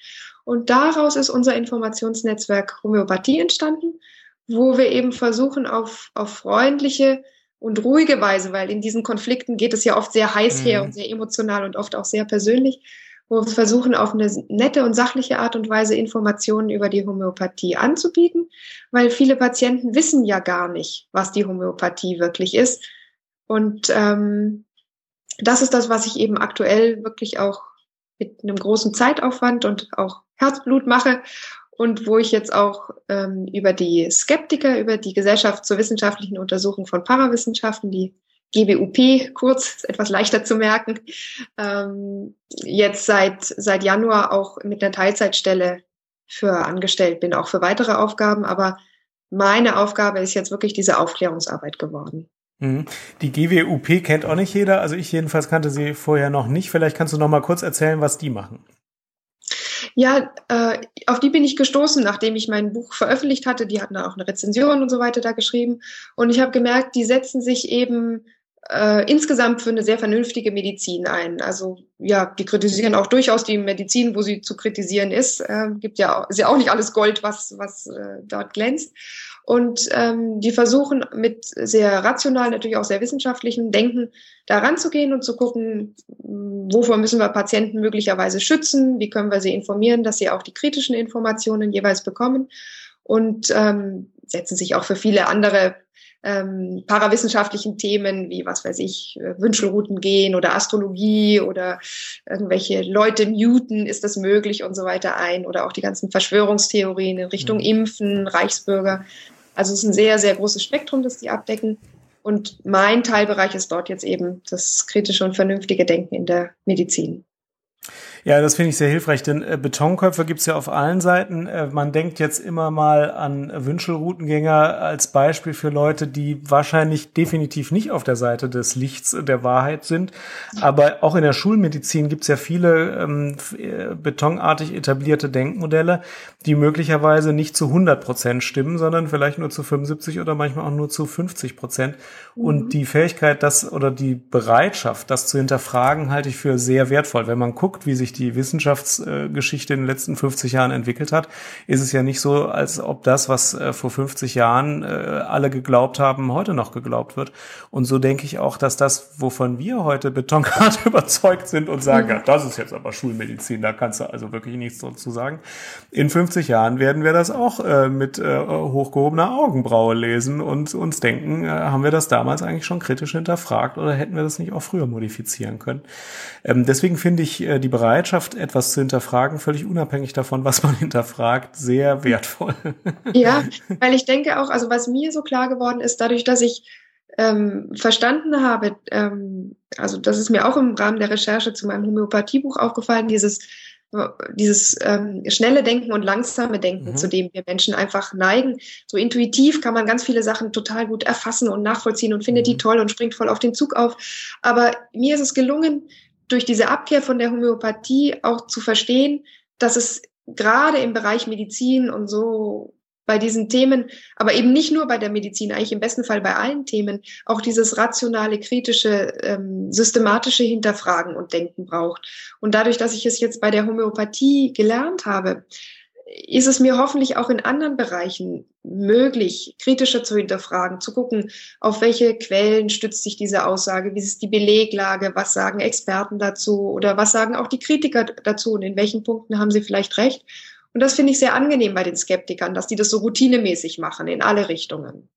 Und daraus ist unser Informationsnetzwerk Homöopathie entstanden, wo wir eben versuchen, auf, auf freundliche und ruhige Weise, weil in diesen Konflikten geht es ja oft sehr heiß her mhm. und sehr emotional und oft auch sehr persönlich, wo wir versuchen, auf eine nette und sachliche Art und Weise Informationen über die Homöopathie anzubieten, weil viele Patienten wissen ja gar nicht, was die Homöopathie wirklich ist. Und ähm, das ist das, was ich eben aktuell wirklich auch mit einem großen Zeitaufwand und auch Herzblut mache und wo ich jetzt auch ähm, über die Skeptiker, über die Gesellschaft zur wissenschaftlichen Untersuchung von Parawissenschaften, die GWUP kurz, ist etwas leichter zu merken, ähm, jetzt seit, seit Januar auch mit einer Teilzeitstelle für angestellt bin, auch für weitere Aufgaben. Aber meine Aufgabe ist jetzt wirklich diese Aufklärungsarbeit geworden. Mhm. Die GWUP kennt auch nicht jeder, also ich jedenfalls kannte sie vorher noch nicht. Vielleicht kannst du noch mal kurz erzählen, was die machen. Ja, äh, auf die bin ich gestoßen, nachdem ich mein Buch veröffentlicht hatte. Die hatten da auch eine Rezension und so weiter da geschrieben. Und ich habe gemerkt, die setzen sich eben äh, insgesamt für eine sehr vernünftige Medizin ein. Also ja, die kritisieren auch durchaus die Medizin, wo sie zu kritisieren ist. Äh, gibt ja ist ja auch nicht alles Gold, was was äh, dort glänzt. Und ähm, die versuchen mit sehr rational, natürlich auch sehr wissenschaftlichen Denken da ranzugehen und zu gucken, wovor müssen wir Patienten möglicherweise schützen, wie können wir sie informieren, dass sie auch die kritischen Informationen jeweils bekommen und ähm, setzen sich auch für viele andere ähm, parawissenschaftlichen Themen wie, was weiß ich, äh, Wünschelrouten gehen oder Astrologie oder irgendwelche Leute muten, ist das möglich und so weiter ein oder auch die ganzen Verschwörungstheorien in Richtung mhm. Impfen, Reichsbürger. Also es ist ein sehr, sehr großes Spektrum, das die abdecken. Und mein Teilbereich ist dort jetzt eben das kritische und vernünftige Denken in der Medizin. Ja, das finde ich sehr hilfreich, denn äh, Betonköpfe gibt's ja auf allen Seiten. Äh, man denkt jetzt immer mal an Wünschelroutengänger als Beispiel für Leute, die wahrscheinlich definitiv nicht auf der Seite des Lichts der Wahrheit sind. Aber auch in der Schulmedizin gibt's ja viele ähm, äh, betonartig etablierte Denkmodelle, die möglicherweise nicht zu 100 Prozent stimmen, sondern vielleicht nur zu 75 oder manchmal auch nur zu 50 Prozent. Mhm. Und die Fähigkeit, das oder die Bereitschaft, das zu hinterfragen, halte ich für sehr wertvoll. Wenn man guckt, wie sich die Wissenschaftsgeschichte in den letzten 50 Jahren entwickelt hat, ist es ja nicht so, als ob das, was äh, vor 50 Jahren äh, alle geglaubt haben, heute noch geglaubt wird. Und so denke ich auch, dass das, wovon wir heute betonkart überzeugt sind und sagen, ja, das ist jetzt aber Schulmedizin, da kannst du also wirklich nichts dazu sagen. In 50 Jahren werden wir das auch äh, mit hochgehobener Augenbraue lesen und uns denken, haben wir das damals eigentlich schon kritisch hinterfragt oder hätten wir das nicht auch früher modifizieren können? Ähm, deswegen finde ich die Bereitschaft, Bereitschaft, etwas zu hinterfragen, völlig unabhängig davon, was man hinterfragt, sehr wertvoll. Ja, weil ich denke auch, also was mir so klar geworden ist, dadurch, dass ich ähm, verstanden habe, ähm, also das ist mir auch im Rahmen der Recherche zu meinem Homöopathiebuch aufgefallen, dieses dieses ähm, schnelle Denken und langsame Denken, mhm. zu dem wir Menschen einfach neigen. So intuitiv kann man ganz viele Sachen total gut erfassen und nachvollziehen und findet mhm. die toll und springt voll auf den Zug auf. Aber mir ist es gelungen, durch diese Abkehr von der Homöopathie auch zu verstehen, dass es gerade im Bereich Medizin und so bei diesen Themen, aber eben nicht nur bei der Medizin, eigentlich im besten Fall bei allen Themen, auch dieses rationale, kritische, ähm, systematische Hinterfragen und Denken braucht. Und dadurch, dass ich es jetzt bei der Homöopathie gelernt habe, ist es mir hoffentlich auch in anderen Bereichen möglich, kritischer zu hinterfragen, zu gucken, auf welche Quellen stützt sich diese Aussage, wie ist die Beleglage, was sagen Experten dazu oder was sagen auch die Kritiker dazu und in welchen Punkten haben sie vielleicht recht. Und das finde ich sehr angenehm bei den Skeptikern, dass die das so routinemäßig machen in alle Richtungen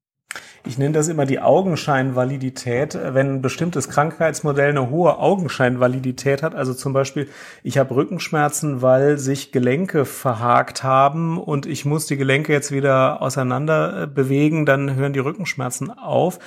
ich nenne das immer die Augenscheinvalidität, wenn ein bestimmtes Krankheitsmodell eine hohe Augenscheinvalidität hat. Also zum Beispiel, ich habe Rückenschmerzen, weil sich Gelenke verhakt haben und ich muss die Gelenke jetzt wieder auseinander äh, bewegen, dann hören die Rückenschmerzen auf.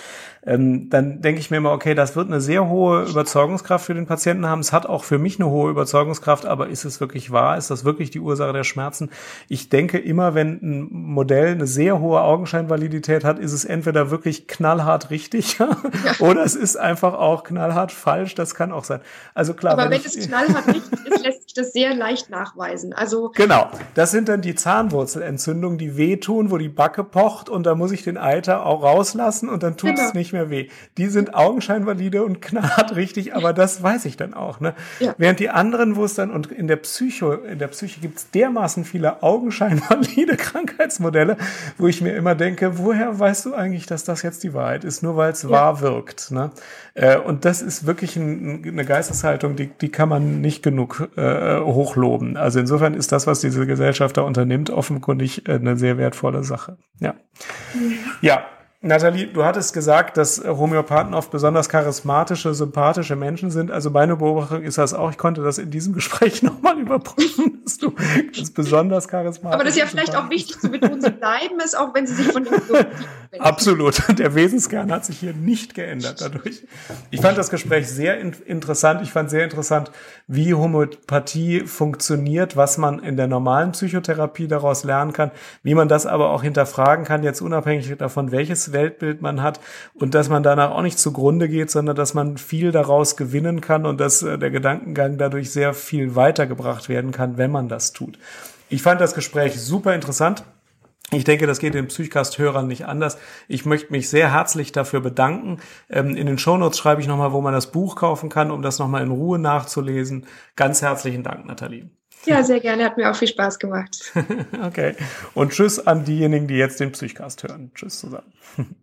Ähm, dann denke ich mir immer, okay, das wird eine sehr hohe Überzeugungskraft für den Patienten haben. Es hat auch für mich eine hohe Überzeugungskraft, aber ist es wirklich wahr? Ist das wirklich die Ursache der Schmerzen? Ich denke immer, wenn ein Modell eine sehr hohe Augenscheinvalidität hat, ist es entweder wirklich knallhart richtig oder es ist einfach auch knallhart falsch. Das kann auch sein. Also klar. Aber wenn, wenn es knallhart richtig ist, lässt sich das sehr leicht nachweisen. Also genau. Das sind dann die Zahnwurzelentzündungen, die wehtun, wo die Backe pocht und da muss ich den Eiter auch rauslassen und dann tut genau. es nicht mehr weh. Die sind augenscheinvalide und knarrt richtig, aber das weiß ich dann auch. Ne? Ja. Während die anderen, wo es dann, und in der Psycho, in der Psyche gibt es dermaßen viele augenscheinvalide Krankheitsmodelle, wo ich mir immer denke, woher weißt du eigentlich, dass das jetzt die Wahrheit ist? Nur weil es ja. wahr wirkt. Ne? Äh, und das ist wirklich ein, eine Geisteshaltung, die, die kann man nicht genug äh, hochloben. Also insofern ist das, was diese Gesellschaft da unternimmt, offenkundig äh, eine sehr wertvolle Sache. Ja. Ja, Nathalie, du hattest gesagt, dass Homöopathen oft besonders charismatische, sympathische Menschen sind. Also meine Beobachtung ist das auch. Ich konnte das in diesem Gespräch nochmal überprüfen, dass du ganz besonders charismatisch Aber das ist ja vielleicht auch wichtig zu betonen, sie bleiben es, auch wenn sie sich von dem Absolut. Der Wesenskern hat sich hier nicht geändert dadurch. Ich fand das Gespräch sehr in interessant. Ich fand sehr interessant, wie Homöopathie funktioniert, was man in der normalen Psychotherapie daraus lernen kann, wie man das aber auch hinterfragen kann, jetzt unabhängig davon, welches Weltbild man hat und dass man danach auch nicht zugrunde geht, sondern dass man viel daraus gewinnen kann und dass äh, der Gedankengang dadurch sehr viel weitergebracht werden kann, wenn man das tut. Ich fand das Gespräch super interessant. Ich denke, das geht den Psychcast-Hörern nicht anders. Ich möchte mich sehr herzlich dafür bedanken. Ähm, in den Shownotes schreibe ich nochmal, wo man das Buch kaufen kann, um das nochmal in Ruhe nachzulesen. Ganz herzlichen Dank, Nathalie. Ja, sehr gerne. Hat mir auch viel Spaß gemacht. okay. Und tschüss an diejenigen, die jetzt den Psychcast hören. Tschüss zusammen.